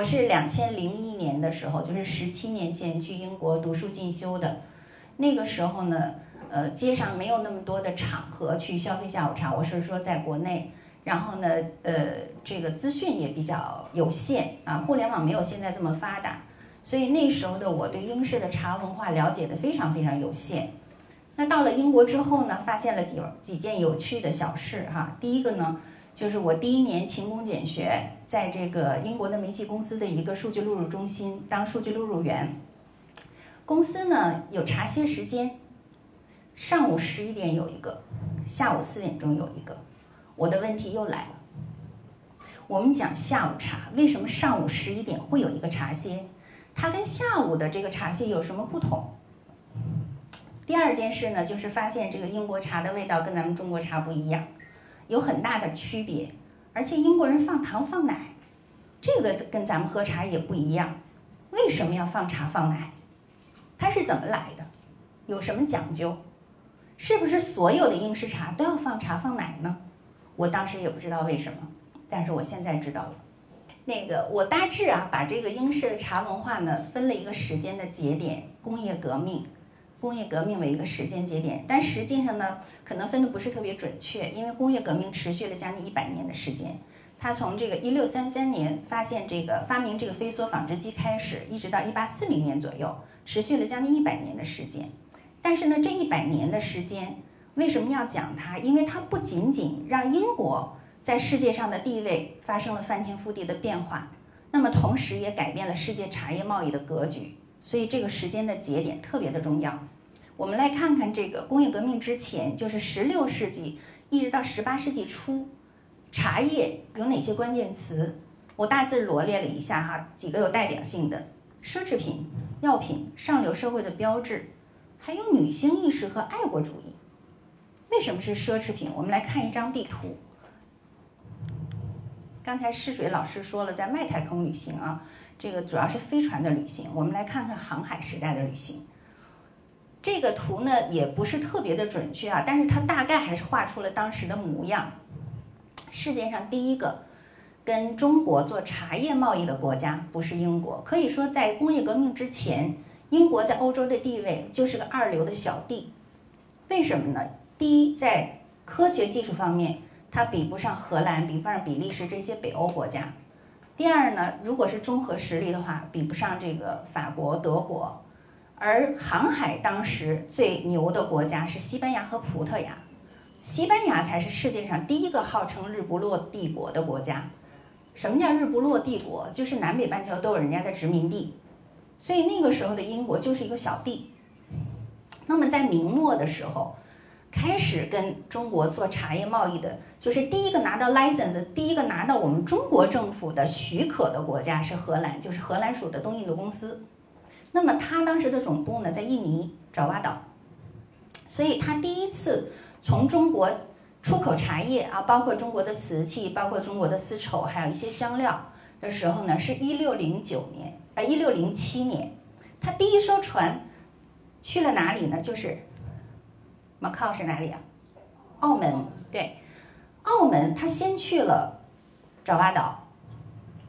我是两千零一年的时候，就是十七年前去英国读书进修的。那个时候呢，呃，街上没有那么多的场合去消费下午茶。我是说在国内，然后呢，呃，这个资讯也比较有限啊，互联网没有现在这么发达，所以那时候的我对英式的茶文化了解的非常非常有限。那到了英国之后呢，发现了几几件有趣的小事哈。第一个呢，就是我第一年勤工俭学，在这个英国的煤气公司的一个数据录入中心当数据录入员。公司呢有茶歇时间，上午十一点有一个，下午四点钟有一个。我的问题又来了，我们讲下午茶，为什么上午十一点会有一个茶歇？它跟下午的这个茶歇有什么不同？第二件事呢，就是发现这个英国茶的味道跟咱们中国茶不一样，有很大的区别。而且英国人放糖放奶，这个跟咱们喝茶也不一样。为什么要放茶放奶？它是怎么来的？有什么讲究？是不是所有的英式茶都要放茶放奶呢？我当时也不知道为什么，但是我现在知道了。那个我大致啊，把这个英式茶文化呢，分了一个时间的节点——工业革命。工业革命为一个时间节点，但实际上呢，可能分的不是特别准确，因为工业革命持续了将近一百年的时间。它从这个一六三三年发现这个发明这个飞梭纺织机开始，一直到一八四零年左右，持续了将近一百年的时间。但是呢，这一百年的时间为什么要讲它？因为它不仅仅让英国在世界上的地位发生了翻天覆地的变化，那么同时也改变了世界茶叶贸易的格局。所以这个时间的节点特别的重要。我们来看看这个工业革命之前，就是十六世纪一直到十八世纪初，茶叶有哪些关键词？我大致罗列了一下哈，几个有代表性的：奢侈品、药品、上流社会的标志，还有女性意识和爱国主义。为什么是奢侈品？我们来看一张地图。刚才试水老师说了，在外太空旅行啊。这个主要是飞船的旅行，我们来看看航海时代的旅行。这个图呢也不是特别的准确啊，但是它大概还是画出了当时的模样。世界上第一个跟中国做茶叶贸易的国家不是英国，可以说在工业革命之前，英国在欧洲的地位就是个二流的小弟。为什么呢？第一，在科学技术方面，它比不上荷兰，比不上比利时这些北欧国家。第二呢，如果是综合实力的话，比不上这个法国、德国，而航海当时最牛的国家是西班牙和葡萄牙，西班牙才是世界上第一个号称“日不落帝国”的国家。什么叫“日不落帝国”？就是南北半球都有人家的殖民地，所以那个时候的英国就是一个小弟。那么在明末的时候。开始跟中国做茶叶贸易的，就是第一个拿到 license，第一个拿到我们中国政府的许可的国家是荷兰，就是荷兰属的东印度公司。那么他当时的总部呢在印尼爪哇岛，所以他第一次从中国出口茶叶啊，包括中国的瓷器，包括中国的丝绸，还有一些香料的时候呢，是一六零九年，呃，一六零七年，他第一艘船去了哪里呢？就是。马靠是哪里啊？澳门，对，澳门他先去了爪哇岛，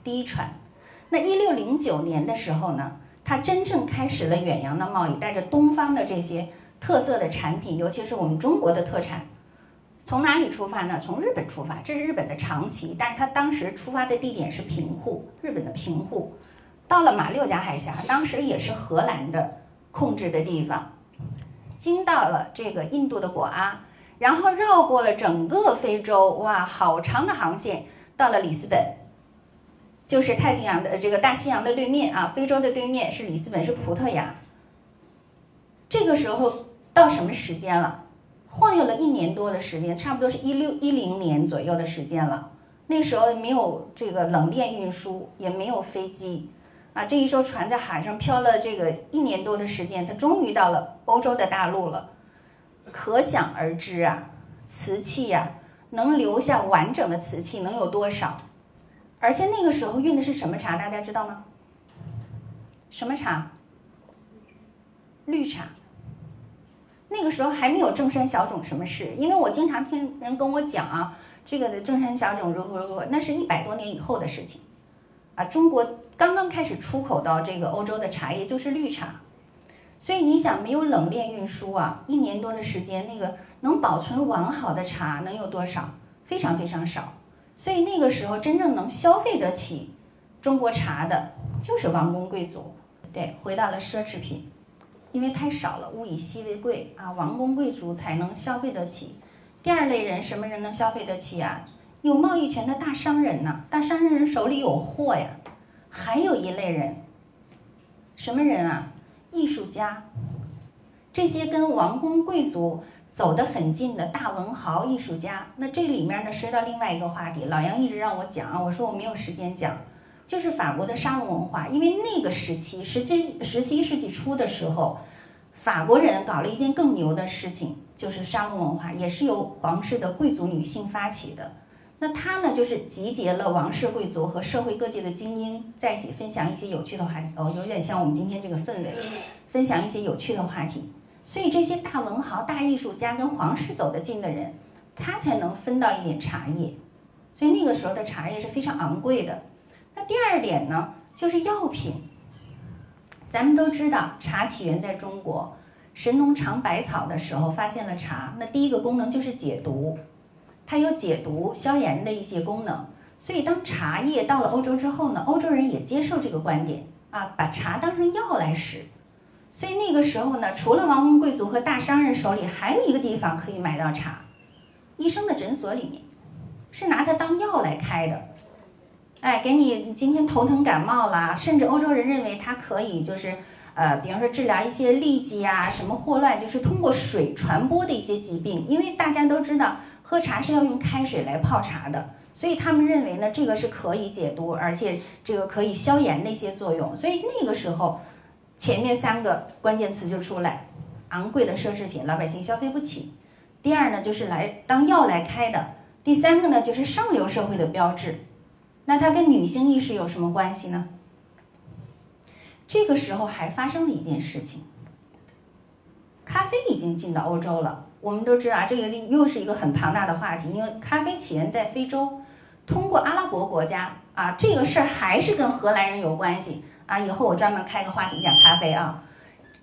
第一船。那一六零九年的时候呢，他真正开始了远洋的贸易，带着东方的这些特色的产品，尤其是我们中国的特产。从哪里出发呢？从日本出发，这是日本的长崎，但是他当时出发的地点是平户，日本的平户。到了马六甲海峡，当时也是荷兰的控制的地方。经到了这个印度的果阿，然后绕过了整个非洲，哇，好长的航线，到了里斯本，就是太平洋的这个大西洋的对面啊，非洲的对面是里斯本，是葡萄牙。这个时候到什么时间了？晃悠了一年多的时间，差不多是一六一零年左右的时间了。那时候没有这个冷链运输，也没有飞机。啊，这一艘船在海上漂了这个一年多的时间，它终于到了欧洲的大陆了。可想而知啊，瓷器呀，能留下完整的瓷器能有多少？而且那个时候运的是什么茶？大家知道吗？什么茶？绿茶。那个时候还没有正山小种什么事，因为我经常听人跟我讲啊，这个的正山小种如何如何，那是一百多年以后的事情。啊，中国。刚刚开始出口到这个欧洲的茶叶就是绿茶，所以你想没有冷链运输啊，一年多的时间，那个能保存完好的茶能有多少？非常非常少。所以那个时候真正能消费得起中国茶的，就是王公贵族。对，回到了奢侈品，因为太少了，物以稀为贵啊，王公贵族才能消费得起。第二类人，什么人能消费得起啊？有贸易权的大商人呐，大商人手里有货呀。还有一类人，什么人啊？艺术家。这些跟王公贵族走得很近的大文豪、艺术家。那这里面呢，涉及到另外一个话题。老杨一直让我讲啊，我说我没有时间讲，就是法国的沙龙文化。因为那个时期，十七十七世纪初的时候，法国人搞了一件更牛的事情。就是沙龙文化，也是由皇室的贵族女性发起的。那他呢，就是集结了王室贵族和社会各界的精英在一起分享一些有趣的话题。哦，有点像我们今天这个氛围，分享一些有趣的话题。所以这些大文豪、大艺术家跟皇室走得近的人，他才能分到一点茶叶。所以那个时候的茶叶是非常昂贵的。那第二点呢，就是药品。咱们都知道，茶起源在中国。神农尝百草的时候，发现了茶。那第一个功能就是解毒，它有解毒消炎的一些功能。所以当茶叶到了欧洲之后呢，欧洲人也接受这个观点啊，把茶当成药来使。所以那个时候呢，除了王公贵族和大商人手里，还有一个地方可以买到茶，医生的诊所里面，是拿它当药来开的。哎，给你今天头疼感冒啦，甚至欧洲人认为它可以就是。呃，比方说治疗一些痢疾啊，什么霍乱，就是通过水传播的一些疾病。因为大家都知道，喝茶是要用开水来泡茶的，所以他们认为呢，这个是可以解毒，而且这个可以消炎的一些作用。所以那个时候，前面三个关键词就出来：昂贵的奢侈品，老百姓消费不起；第二呢，就是来当药来开的；第三个呢，就是上流社会的标志。那它跟女性意识有什么关系呢？这个时候还发生了一件事情，咖啡已经进到欧洲了。我们都知道啊，这个又是一个很庞大的话题，因为咖啡起源在非洲，通过阿拉伯国家啊，这个事儿还是跟荷兰人有关系啊。以后我专门开个话题讲咖啡啊，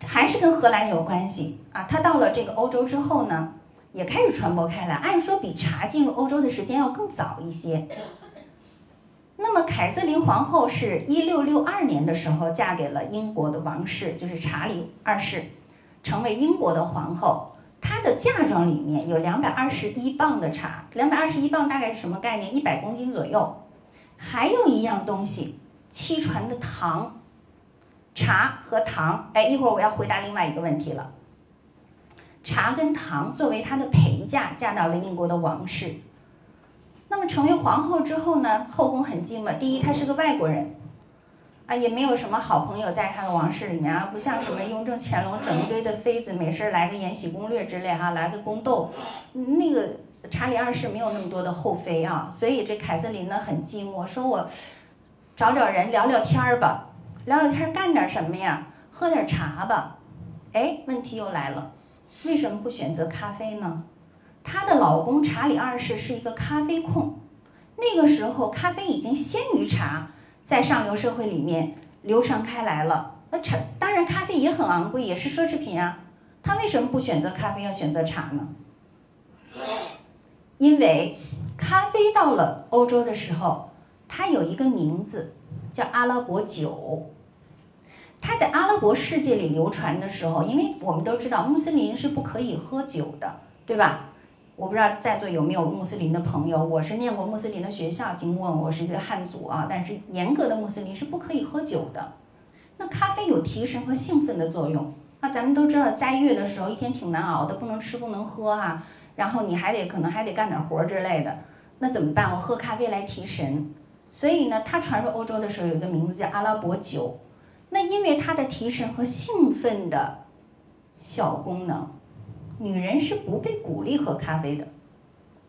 还是跟荷兰人有关系啊。它到了这个欧洲之后呢，也开始传播开来，按说比茶进入欧洲的时间要更早一些。那么凯瑟琳皇后是一六六二年的时候嫁给了英国的王室，就是查理二世，成为英国的皇后。她的嫁妆里面有两百二十一磅的茶，两百二十一磅大概是什么概念？一百公斤左右。还有一样东西，七传的糖，茶和糖。哎，一会儿我要回答另外一个问题了。茶跟糖作为她的陪嫁，嫁到了英国的王室。那么成为皇后之后呢，后宫很寂寞。第一，她是个外国人，啊，也没有什么好朋友在他的王室里面啊，不像什么雍正、乾隆整一堆的妃子，没事来个《延禧攻略》之类哈，来个宫斗。那个查理二世没有那么多的后妃啊，所以这凯瑟琳呢很寂寞，说我找找人聊聊天儿吧，聊聊天干点什么呀？喝点茶吧。哎，问题又来了，为什么不选择咖啡呢？她的老公查理二世是一个咖啡控，那个时候咖啡已经先于茶在上流社会里面流传开来了。那茶当然咖啡也很昂贵，也是奢侈品啊。他为什么不选择咖啡，要选择茶呢？因为咖啡到了欧洲的时候，它有一个名字叫阿拉伯酒。它在阿拉伯世界里流传的时候，因为我们都知道穆斯林是不可以喝酒的，对吧？我不知道在座有没有穆斯林的朋友，我是念过穆斯林的学校，尽管我是一个汉族啊，但是严格的穆斯林是不可以喝酒的。那咖啡有提神和兴奋的作用，那咱们都知道斋月的时候一天挺难熬的，不能吃不能喝哈，然后你还得可能还得干点活之类的，那怎么办？我喝咖啡来提神。所以呢，它传入欧洲的时候有一个名字叫阿拉伯酒，那因为它的提神和兴奋的小功能。女人是不被鼓励喝咖啡的，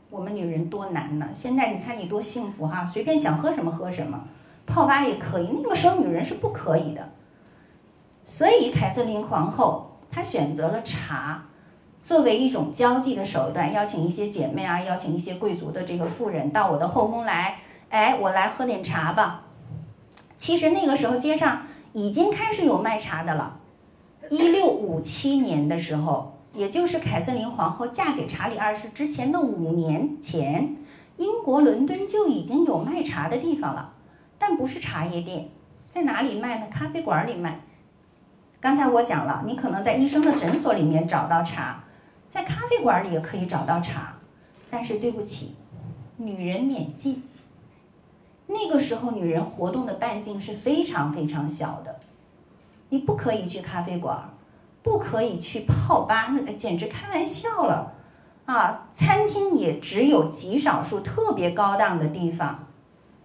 我们女人多难呢？现在你看你多幸福哈，随便想喝什么喝什么，泡吧也可以。那个时候女人是不可以的，所以凯瑟琳皇后她选择了茶，作为一种交际的手段，邀请一些姐妹啊，邀请一些贵族的这个妇人到我的后宫来，哎，我来喝点茶吧。其实那个时候街上已经开始有卖茶的了。一六五七年的时候，也就是凯瑟琳皇后嫁给查理二世之前的五年前，英国伦敦就已经有卖茶的地方了，但不是茶叶店，在哪里卖呢？咖啡馆里卖。刚才我讲了，你可能在医生的诊所里面找到茶，在咖啡馆里也可以找到茶，但是对不起，女人免进。那个时候，女人活动的半径是非常非常小的，你不可以去咖啡馆，不可以去泡吧，那个简直开玩笑了啊！餐厅也只有极少数特别高档的地方，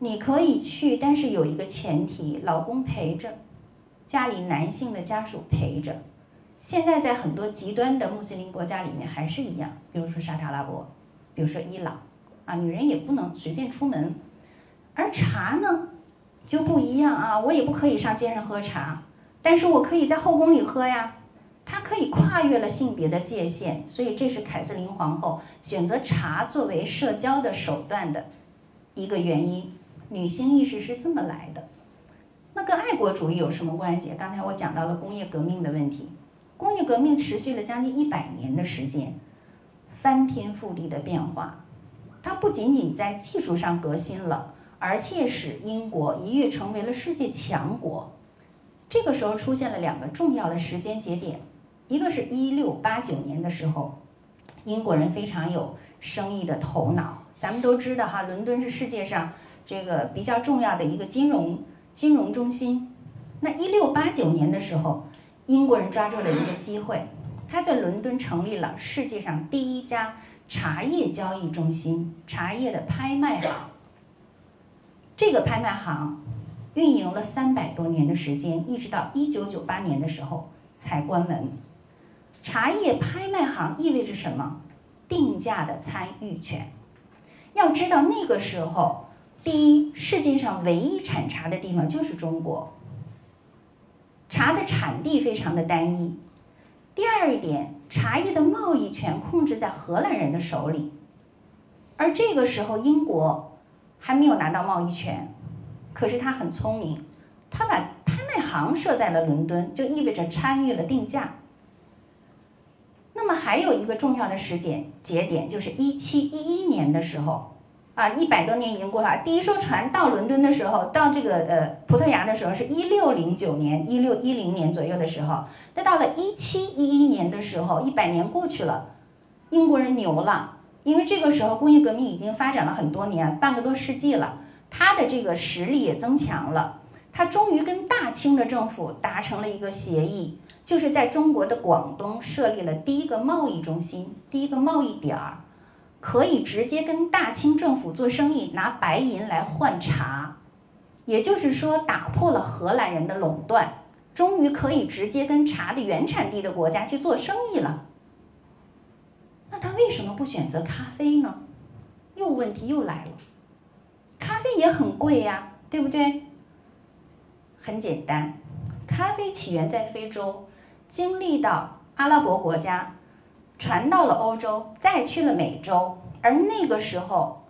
你可以去，但是有一个前提，老公陪着。家里男性的家属陪着，现在在很多极端的穆斯林国家里面还是一样，比如说沙特阿拉伯，比如说伊朗，啊，女人也不能随便出门，而茶呢就不一样啊，我也不可以上街上喝茶，但是我可以在后宫里喝呀，它可以跨越了性别的界限，所以这是凯瑟琳皇后选择茶作为社交的手段的一个原因，女性意识是这么来的。那跟爱国主义有什么关系？刚才我讲到了工业革命的问题，工业革命持续了将近一百年的时间，翻天覆地的变化，它不仅仅在技术上革新了，而且使英国一跃成为了世界强国。这个时候出现了两个重要的时间节点，一个是一六八九年的时候，英国人非常有生意的头脑，咱们都知道哈，伦敦是世界上这个比较重要的一个金融。金融中心，那一六八九年的时候，英国人抓住了一个机会，他在伦敦成立了世界上第一家茶叶交易中心——茶叶的拍卖行。这个拍卖行运营了三百多年的时间，一直到一九九八年的时候才关门。茶叶拍卖行意味着什么？定价的参与权。要知道那个时候。第一，世界上唯一产茶的地方就是中国，茶的产地非常的单一。第二一点，茶叶的贸易权控制在荷兰人的手里，而这个时候英国还没有拿到贸易权，可是他很聪明，他把拍卖行设在了伦敦，就意味着参与了定价。那么还有一个重要的时间节点，就是一七一一年的时候。啊，一百多年已经过去了。第一艘船到伦敦的时候，到这个呃葡萄牙的时候是一六零九年、一六一零年左右的时候。那到了一七一一年的时候，一百年过去了，英国人牛了，因为这个时候工业革命已经发展了很多年，半个多世纪了，他的这个实力也增强了。他终于跟大清的政府达成了一个协议，就是在中国的广东设立了第一个贸易中心，第一个贸易点儿。可以直接跟大清政府做生意，拿白银来换茶，也就是说打破了荷兰人的垄断，终于可以直接跟茶的原产地的国家去做生意了。那他为什么不选择咖啡呢？又问题又来了，咖啡也很贵呀，对不对？很简单，咖啡起源在非洲，经历到阿拉伯国家。传到了欧洲，再去了美洲，而那个时候，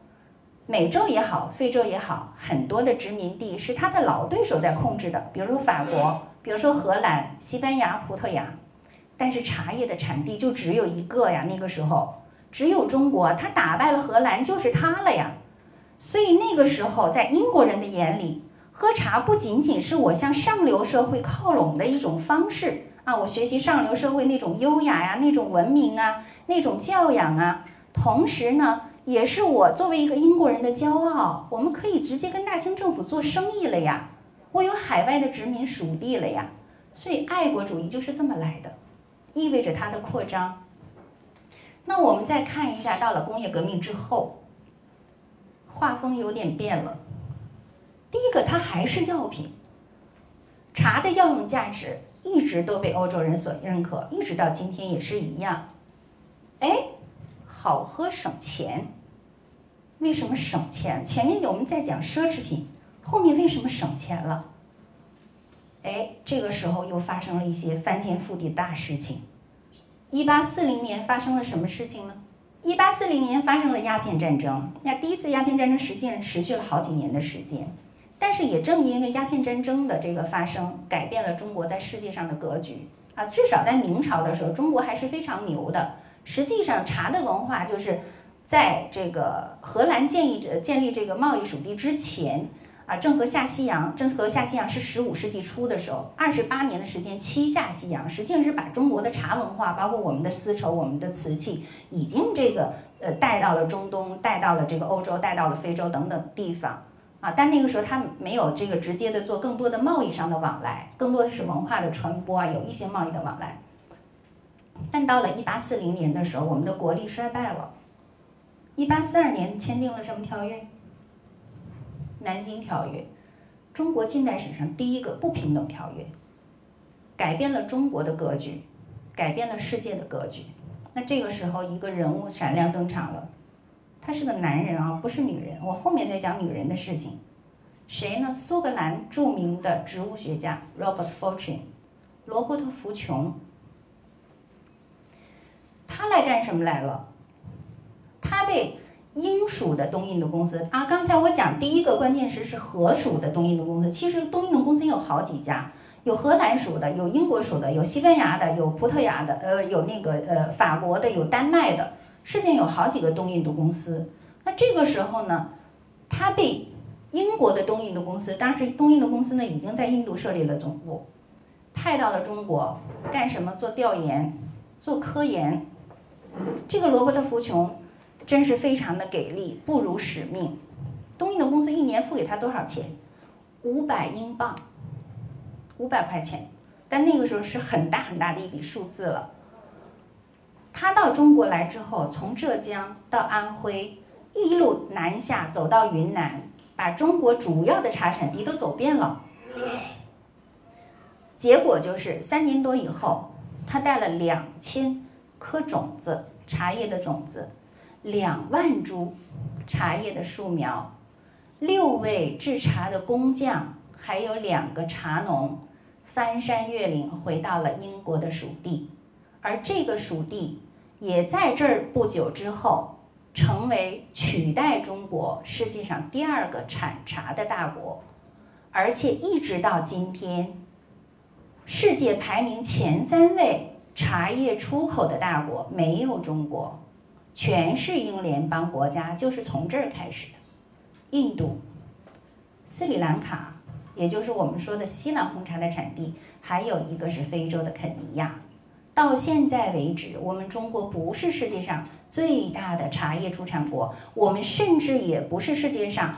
美洲也好，非洲也好，很多的殖民地是他的老对手在控制的，比如说法国，比如说荷兰、西班牙、葡萄牙。但是茶叶的产地就只有一个呀，那个时候只有中国，他打败了荷兰就是他了呀。所以那个时候，在英国人的眼里，喝茶不仅仅是我向上流社会靠拢的一种方式。啊，我学习上流社会那种优雅呀，那种文明啊，那种教养啊，同时呢，也是我作为一个英国人的骄傲。我们可以直接跟大清政府做生意了呀，我有海外的殖民属地了呀。所以爱国主义就是这么来的，意味着它的扩张。那我们再看一下，到了工业革命之后，画风有点变了。第一个，它还是药品，茶的药用价值。一直都被欧洲人所认可，一直到今天也是一样。哎，好喝省钱。为什么省钱？前面我们在讲奢侈品，后面为什么省钱了？哎，这个时候又发生了一些翻天覆地大事情。一八四零年发生了什么事情呢？一八四零年发生了鸦片战争。那第一次鸦片战争实际上持续了好几年的时间。但是也正因为鸦片战争的这个发生，改变了中国在世界上的格局啊。至少在明朝的时候，中国还是非常牛的。实际上，茶的文化就是在这个荷兰建立建立这个贸易属地之前。啊，郑和下西洋，郑和下西洋是十五世纪初的时候，二十八年的时间，七下西洋，实际上是把中国的茶文化，包括我们的丝绸、我们的瓷器，已经这个呃带到了中东，带到了这个欧洲，带到了非洲等等地方啊。但那个时候他没有这个直接的做更多的贸易上的往来，更多的是文化的传播啊，有一些贸易的往来。但到了一八四零年的时候，我们的国力衰败了。一八四二年签订了什么条约？南京条约，中国近代史上第一个不平等条约，改变了中国的格局，改变了世界的格局。那这个时候，一个人物闪亮登场了，他是个男人啊，不是女人。我后面再讲女人的事情。谁呢？苏格兰著名的植物学家 Robert Fortune，罗伯特·福琼。他来干什么来了？他被。英属的东印度公司啊，刚才我讲第一个关键词是荷属的东印度公司，其实东印度公司有好几家，有荷兰属的，有英国属的，有西班牙的，有葡萄牙的，呃，有那个呃法国的，有丹麦的，世界有好几个东印度公司。那这个时候呢，他被英国的东印度公司，当时东印度公司呢已经在印度设立了总部，派到了中国干什么？做调研，做科研。这个罗伯特·福琼。真是非常的给力，不辱使命。东印度公司一年付给他多少钱？五百英镑，五百块钱。但那个时候是很大很大的一笔数字了。他到中国来之后，从浙江到安徽，一路南下走到云南，把中国主要的茶产地都走遍了。结果就是三年多以后，他带了两千颗种子，茶叶的种子。两万株茶叶的树苗，六位制茶的工匠，还有两个茶农，翻山越岭回到了英国的属地，而这个属地也在这儿不久之后，成为取代中国世界上第二个产茶的大国，而且一直到今天，世界排名前三位茶叶出口的大国没有中国。全是英联邦国家，就是从这儿开始的。印度、斯里兰卡，也就是我们说的西南红茶的产地，还有一个是非洲的肯尼亚。到现在为止，我们中国不是世界上最大的茶叶出产国，我们甚至也不是世界上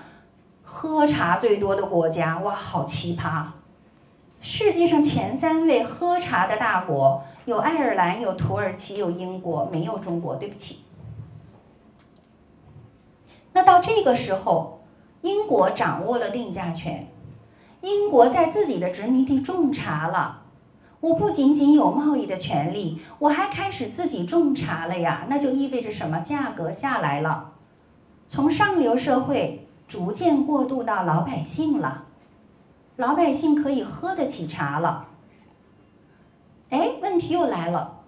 喝茶最多的国家。哇，好奇葩！世界上前三位喝茶的大国有爱尔兰、有土耳其、有英国，没有中国。对不起。那到这个时候，英国掌握了定价权，英国在自己的殖民地种茶了。我不仅仅有贸易的权利，我还开始自己种茶了呀。那就意味着什么？价格下来了，从上流社会逐渐过渡到老百姓了，老百姓可以喝得起茶了。哎，问题又来了，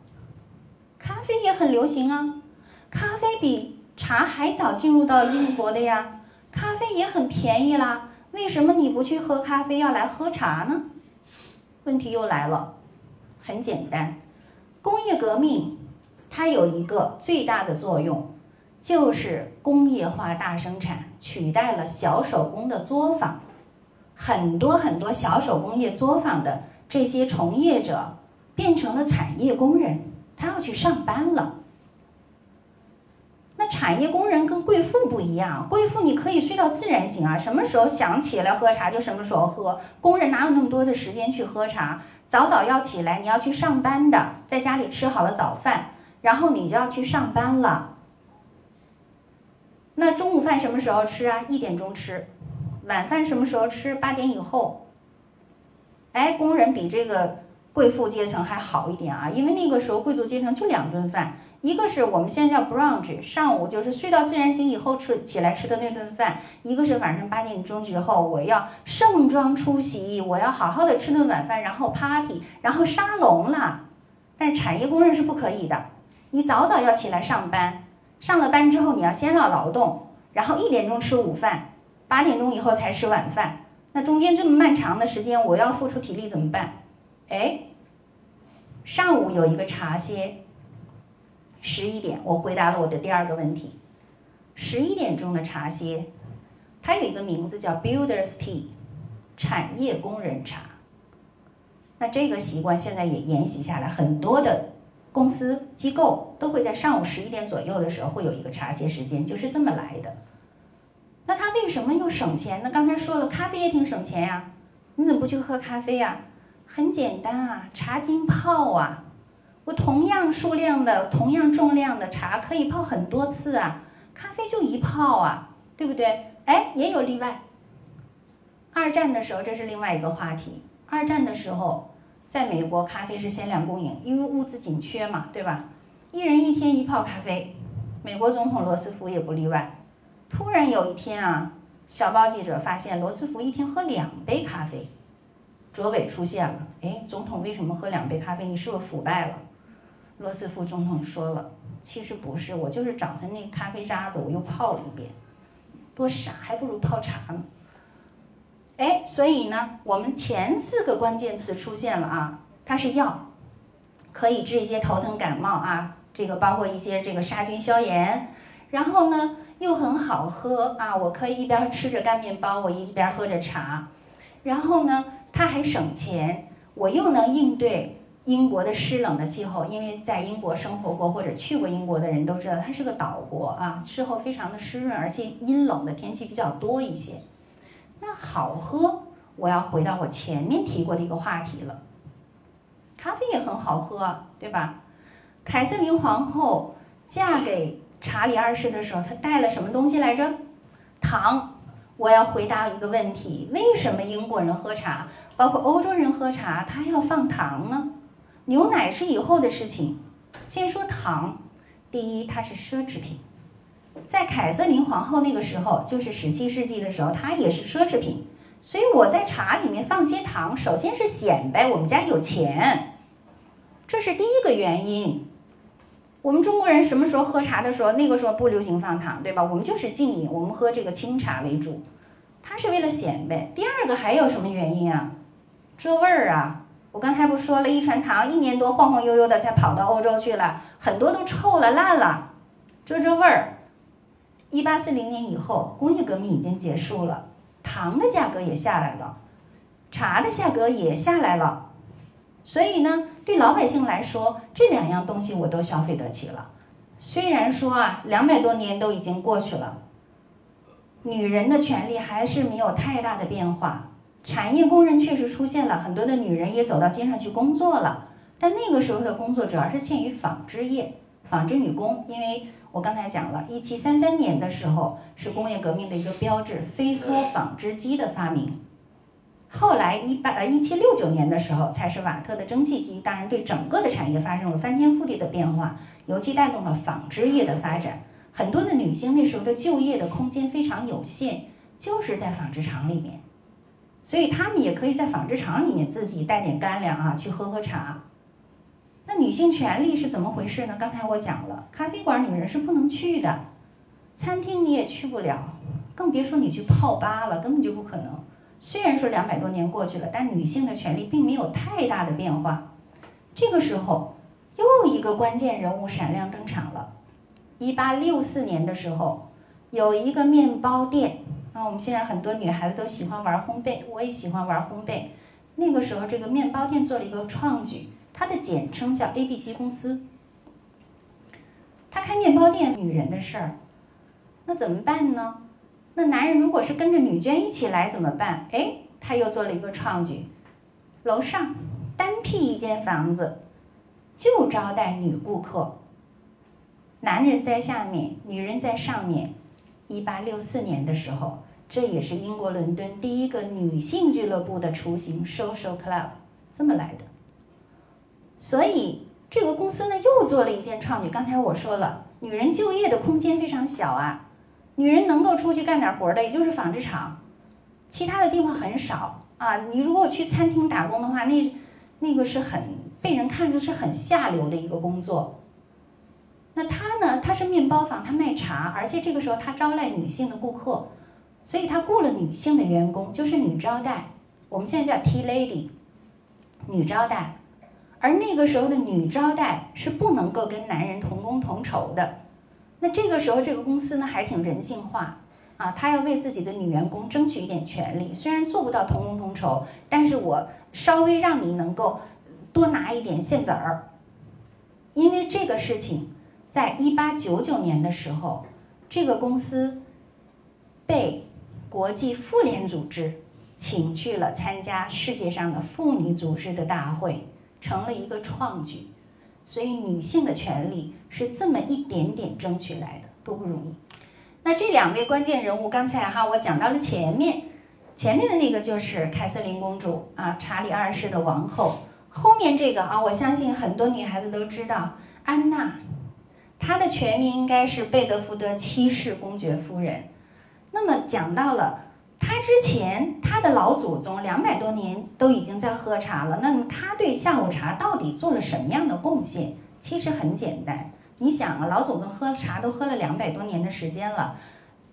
咖啡也很流行啊，咖啡比。茶还早进入到英国的呀，咖啡也很便宜啦，为什么你不去喝咖啡，要来喝茶呢？问题又来了，很简单，工业革命它有一个最大的作用，就是工业化大生产取代了小手工的作坊，很多很多小手工业作坊的这些从业者变成了产业工人，他要去上班了。那产业工人跟贵妇不一样，贵妇你可以睡到自然醒啊，什么时候想起来喝茶就什么时候喝。工人哪有那么多的时间去喝茶？早早要起来，你要去上班的，在家里吃好了早饭，然后你就要去上班了。那中午饭什么时候吃啊？一点钟吃。晚饭什么时候吃？八点以后。哎，工人比这个贵妇阶层还好一点啊，因为那个时候贵族阶层就两顿饭。一个是我们现在叫 brunch，上午就是睡到自然醒以后吃起来吃的那顿饭；一个是晚上八点钟之后，我要盛装出席，我要好好的吃顿晚饭，然后 party，然后沙龙了。但产业工人是不可以的，你早早要起来上班，上了班之后你要先要劳动，然后一点钟吃午饭，八点钟以后才吃晚饭。那中间这么漫长的时间，我要付出体力怎么办？哎，上午有一个茶歇，十一点，我回答了我的第二个问题。十一点钟的茶歇，它有一个名字叫 Builders Tea，产业工人茶。那这个习惯现在也沿袭下来，很多的公司机构都会在上午十一点左右的时候会有一个茶歇时间，就是这么来的。那它为什么又省钱呢？刚才说了，咖啡也挺省钱呀，你怎么不去喝咖啡呀？很简单啊，茶精泡啊，我同样数量的、同样重量的茶可以泡很多次啊，咖啡就一泡啊，对不对？哎，也有例外。二战的时候，这是另外一个话题。二战的时候，在美国咖啡是限量供应，因为物资紧缺嘛，对吧？一人一天一泡咖啡，美国总统罗斯福也不例外。突然有一天啊，小报记者发现罗斯福一天喝两杯咖啡。卓伟出现了，哎，总统为什么喝两杯咖啡？你是不是腐败了？罗斯福总统说了，其实不是，我就是早晨那咖啡渣子我又泡了一遍，多傻，还不如泡茶呢。哎，所以呢，我们前四个关键词出现了啊，它是药，可以治一些头疼感冒啊，这个包括一些这个杀菌消炎，然后呢又很好喝啊，我可以一边吃着干面包，我一边喝着茶，然后呢。它还省钱，我又能应对英国的湿冷的气候，因为在英国生活过或者去过英国的人都知道，它是个岛国啊，气候非常的湿润，而且阴冷的天气比较多一些。那好喝，我要回到我前面提过的一个话题了，咖啡也很好喝，对吧？凯瑟琳皇后嫁给查理二世的时候，她带了什么东西来着？糖。我要回答一个问题：为什么英国人喝茶，包括欧洲人喝茶，他要放糖呢？牛奶是以后的事情。先说糖，第一，它是奢侈品，在凯瑟琳皇后那个时候，就是十七世纪的时候，它也是奢侈品。所以我在茶里面放些糖，首先是显摆我们家有钱，这是第一个原因。我们中国人什么时候喝茶的时候，那个时候不流行放糖，对吧？我们就是静饮，我们喝这个清茶为主。它是为了显摆。第二个还有什么原因啊？这味儿啊！我刚才不说了一船糖，一年多晃晃悠悠的才跑到欧洲去了，很多都臭了烂了，这这味儿。一八四零年以后，工业革命已经结束了，糖的价格也下来了，茶的价格也下来了，所以呢？对老百姓来说，这两样东西我都消费得起了。虽然说啊，两百多年都已经过去了，女人的权利还是没有太大的变化。产业工人确实出现了很多的女人也走到街上去工作了，但那个时候的工作主要是限于纺织业，纺织女工。因为我刚才讲了，一七三三年的时候是工业革命的一个标志，飞梭纺织机的发明。后来一八呃一七六九年的时候，才是瓦特的蒸汽机，当然对整个的产业发生了翻天覆地的变化，尤其带动了纺织业的发展。很多的女性那时候的就业的空间非常有限，就是在纺织厂里面，所以他们也可以在纺织厂里面自己带点干粮啊，去喝喝茶。那女性权利是怎么回事呢？刚才我讲了，咖啡馆女人是不能去的，餐厅你也去不了，更别说你去泡吧了，根本就不可能。虽然说两百多年过去了，但女性的权利并没有太大的变化。这个时候，又一个关键人物闪亮登场了。一八六四年的时候，有一个面包店啊，我们现在很多女孩子都喜欢玩烘焙，我也喜欢玩烘焙。那个时候，这个面包店做了一个创举，它的简称叫 ABC 公司。他开面包店，女人的事儿，那怎么办呢？那男人如果是跟着女眷一起来怎么办？哎，他又做了一个创举，楼上单辟一间房子，就招待女顾客。男人在下面，女人在上面。一八六四年的时候，这也是英国伦敦第一个女性俱乐部的雏形，Social Club，这么来的。所以这个公司呢，又做了一件创举。刚才我说了，女人就业的空间非常小啊。女人能够出去干点活的，也就是纺织厂，其他的地方很少啊。你如果去餐厅打工的话，那那个是很被人看出是很下流的一个工作。那他呢？他是面包房，他卖茶，而且这个时候他招来女性的顾客，所以他雇了女性的员工，就是女招待，我们现在叫 Tea Lady，女招待。而那个时候的女招待是不能够跟男人同工同酬的。那这个时候，这个公司呢还挺人性化啊，他要为自己的女员工争取一点权利。虽然做不到同工同酬，但是我稍微让你能够多拿一点现子儿。因为这个事情，在一八九九年的时候，这个公司被国际妇联组织请去了参加世界上的妇女组织的大会。成了一个创举，所以女性的权利是这么一点点争取来的，多不容易。那这两位关键人物，刚才哈我讲到了前面，前面的那个就是凯瑟琳公主啊，查理二世的王后。后面这个啊，我相信很多女孩子都知道，安娜，她的全名应该是贝德福德七世公爵夫人。那么讲到了。他之前，他的老祖宗两百多年都已经在喝茶了。那么他对下午茶到底做了什么样的贡献？其实很简单，你想啊，老祖宗喝茶都喝了两百多年的时间了。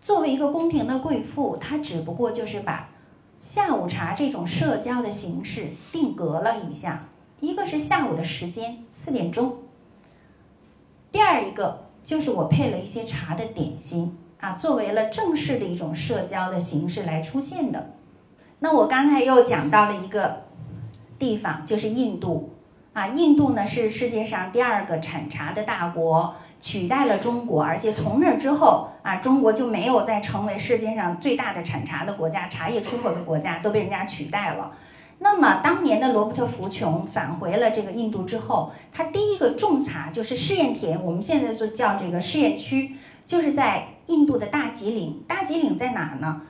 作为一个宫廷的贵妇，她只不过就是把下午茶这种社交的形式定格了一下。一个是下午的时间四点钟，第二一个就是我配了一些茶的点心。啊，作为了正式的一种社交的形式来出现的。那我刚才又讲到了一个地方，就是印度。啊，印度呢是世界上第二个产茶的大国，取代了中国，而且从那之后啊，中国就没有再成为世界上最大的产茶的国家，茶叶出口的国家都被人家取代了。那么当年的罗伯特·福琼返回了这个印度之后，他第一个种茶就是试验田，我们现在就叫这个试验区，就是在。印度的大吉岭，大吉岭在哪呢？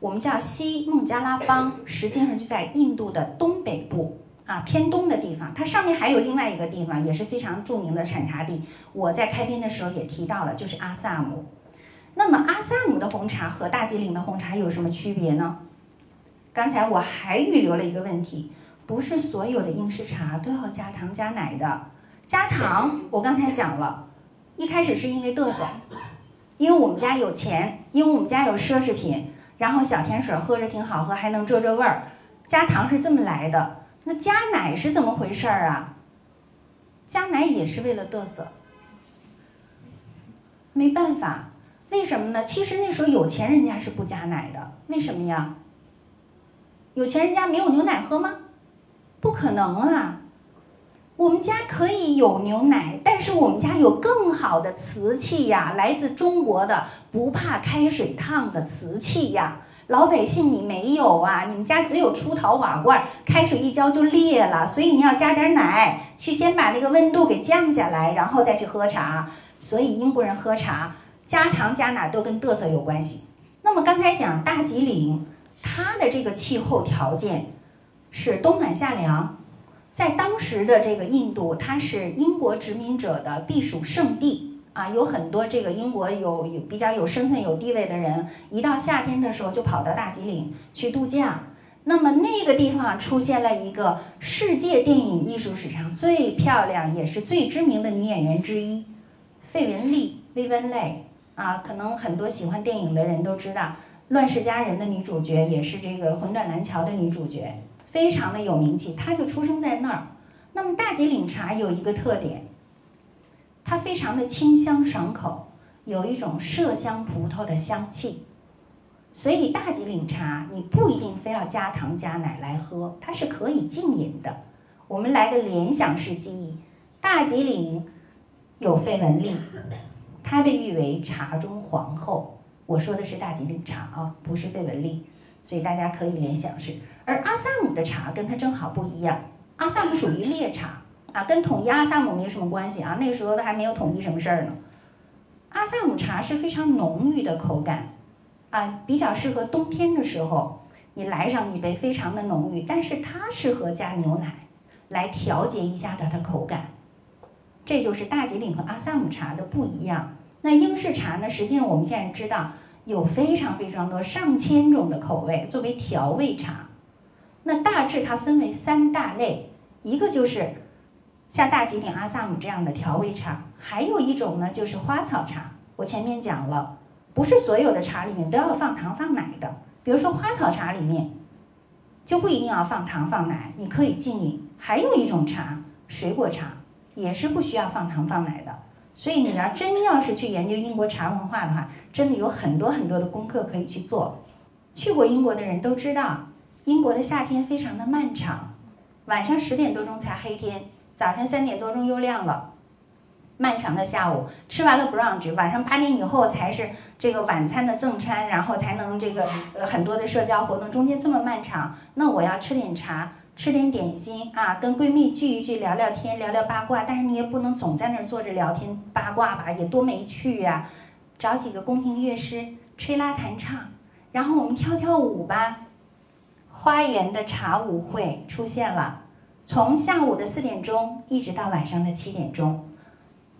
我们叫西孟加拉邦，实际上就在印度的东北部啊，偏东的地方。它上面还有另外一个地方，也是非常著名的产茶地。我在开篇的时候也提到了，就是阿萨姆。那么阿萨姆的红茶和大吉岭的红茶有什么区别呢？刚才我还预留了一个问题，不是所有的英式茶都要加糖加奶的。加糖，我刚才讲了，一开始是因为嘚瑟。因为我们家有钱，因为我们家有奢侈品，然后小甜水喝着挺好喝，还能遮遮味儿。加糖是这么来的，那加奶是怎么回事儿啊？加奶也是为了嘚瑟，没办法，为什么呢？其实那时候有钱人家是不加奶的，为什么呀？有钱人家没有牛奶喝吗？不可能啊。我们家可以有牛奶，但是我们家有更好的瓷器呀，来自中国的不怕开水烫的瓷器呀。老百姓你没有啊？你们家只有出陶瓦罐，开水一浇就裂了，所以你要加点奶，去先把那个温度给降下来，然后再去喝茶。所以英国人喝茶加糖加奶都跟嘚瑟有关系。那么刚才讲大吉岭，它的这个气候条件是冬暖夏凉。在当时的这个印度，它是英国殖民者的避暑胜地啊，有很多这个英国有有比较有身份、有地位的人，一到夏天的时候就跑到大吉岭去度假。那么那个地方出现了一个世界电影艺术史上最漂亮也是最知名的女演员之一，费雯丽 （Vivian l e 啊，可能很多喜欢电影的人都知道，《乱世佳人》的女主角也是这个《魂断蓝桥》的女主角。非常的有名气，他就出生在那儿。那么大吉岭茶有一个特点，它非常的清香爽口，有一种麝香葡萄的香气。所以大吉岭茶你不一定非要加糖加奶来喝，它是可以静饮的。我们来个联想式记忆：大吉岭有费雯丽，她被誉为茶中皇后。我说的是大吉岭茶啊，不是费雯丽，所以大家可以联想式。而阿萨姆的茶跟它正好不一样，阿萨姆属于烈茶啊，跟统一阿萨姆没什么关系啊，那时候都还没有统一什么事儿呢。阿萨姆茶是非常浓郁的口感，啊，比较适合冬天的时候，你来上一杯非常的浓郁，但是它适合加牛奶来调节一下它的口感，这就是大吉岭和阿萨姆茶的不一样。那英式茶呢，实际上我们现在知道有非常非常多上千种的口味作为调味茶。那大致它分为三大类，一个就是像大吉岭阿萨姆这样的调味茶，还有一种呢就是花草茶。我前面讲了，不是所有的茶里面都要放糖放奶的。比如说花草茶里面，就不一定要放糖放奶，你可以禁饮。还有一种茶，水果茶，也是不需要放糖放奶的。所以你要真要是去研究英国茶文化的话，真的有很多很多的功课可以去做。去过英国的人都知道，英国的夏天非常的漫长，晚上十点多钟才黑天，早晨三点多钟又亮了。漫长的下午，吃完了 brunch，晚上八点以后才是这个晚餐的正餐，然后才能这个呃很多的社交活动，中间这么漫长，那我要吃点茶，吃点点心啊，跟闺蜜聚一聚，聊聊天，聊聊八卦，但是你也不能总在那儿坐着聊天八卦吧，也多没趣呀。找几个宫廷乐师吹拉弹唱，然后我们跳跳舞吧。花园的茶舞会出现了，从下午的四点钟一直到晚上的七点钟。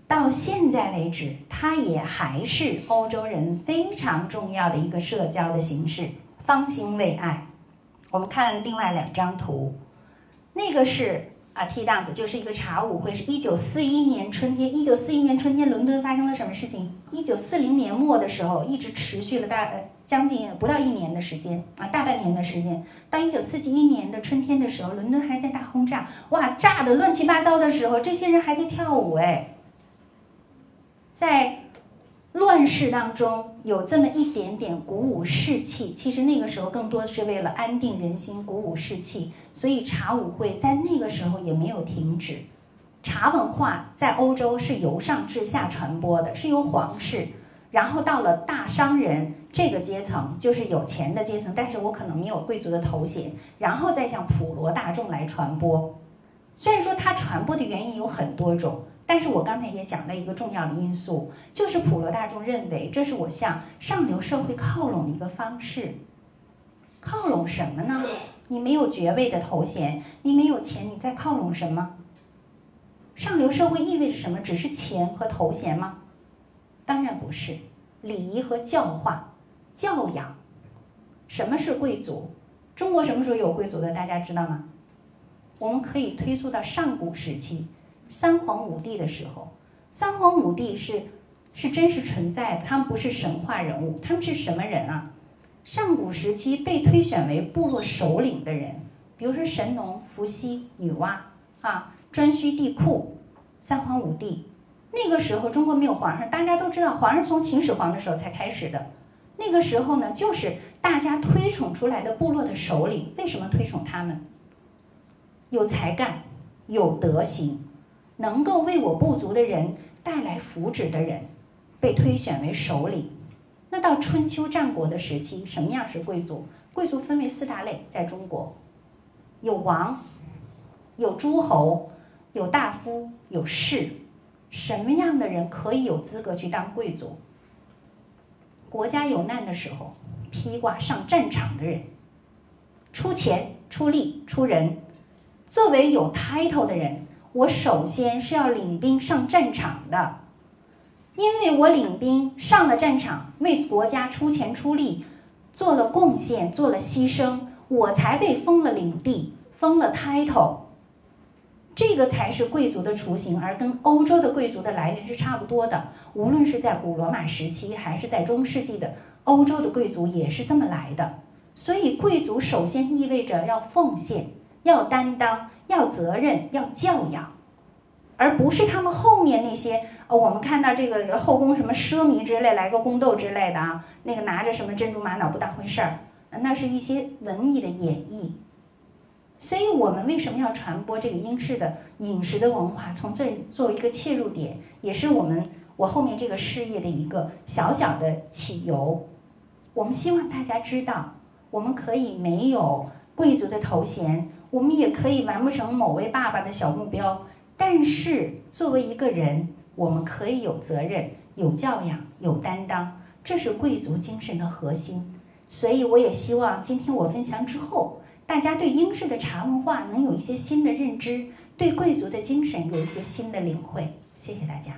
到现在为止，它也还是欧洲人非常重要的一个社交的形式。方兴未艾。我们看另外两张图，那个是啊，Tea Dance，就是一个茶舞会，是一九四一年春天。一九四一年春天，伦敦发生了什么事情？一九四零年末的时候，一直持续了大概将近不到一年的时间啊，大半年的时间。到一九四一年的春天的时候，伦敦还在大轰炸，哇，炸的乱七八糟的时候，这些人还在跳舞哎。在乱世当中有这么一点点鼓舞士气，其实那个时候更多的是为了安定人心、鼓舞士气，所以茶舞会在那个时候也没有停止。茶文化在欧洲是由上至下传播的，是由皇室，然后到了大商人这个阶层，就是有钱的阶层，但是我可能没有贵族的头衔，然后再向普罗大众来传播。虽然说它传播的原因有很多种。但是我刚才也讲了一个重要的因素，就是普罗大众认为这是我向上流社会靠拢的一个方式。靠拢什么呢？你没有爵位的头衔，你没有钱，你在靠拢什么？上流社会意味着什么？只是钱和头衔吗？当然不是，礼仪和教化、教养。什么是贵族？中国什么时候有贵族的？大家知道吗？我们可以推溯到上古时期。三皇五帝的时候，三皇五帝是是真实存在的，他们不是神话人物，他们是什么人啊？上古时期被推选为部落首领的人，比如说神农、伏羲、女娲啊，颛顼、帝喾，三皇五帝。那个时候中国没有皇上，大家都知道，皇上从秦始皇的时候才开始的。那个时候呢，就是大家推崇出来的部落的首领。为什么推崇他们？有才干，有德行。能够为我部族的人带来福祉的人，被推选为首领。那到春秋战国的时期，什么样是贵族？贵族分为四大类，在中国，有王，有诸侯，有大夫，有士。什么样的人可以有资格去当贵族？国家有难的时候，披挂上战场的人，出钱、出力、出人，作为有 title 的人。我首先是要领兵上战场的，因为我领兵上了战场，为国家出钱出力，做了贡献，做了牺牲，我才被封了领地，封了 title。这个才是贵族的雏形，而跟欧洲的贵族的来源是差不多的。无论是在古罗马时期，还是在中世纪的欧洲的贵族，也是这么来的。所以，贵族首先意味着要奉献，要担当。要责任，要教养，而不是他们后面那些呃，我们看到这个后宫什么奢靡之类，来个宫斗之类的啊，那个拿着什么珍珠玛瑙不当回事儿，那是一些文艺的演绎。所以我们为什么要传播这个英式的饮食的文化？从这作为一个切入点，也是我们我后面这个事业的一个小小的起由。我们希望大家知道，我们可以没有贵族的头衔。我们也可以完不成某位爸爸的小目标，但是作为一个人，我们可以有责任、有教养、有担当，这是贵族精神的核心。所以，我也希望今天我分享之后，大家对英式的茶文化能有一些新的认知，对贵族的精神有一些新的领会。谢谢大家。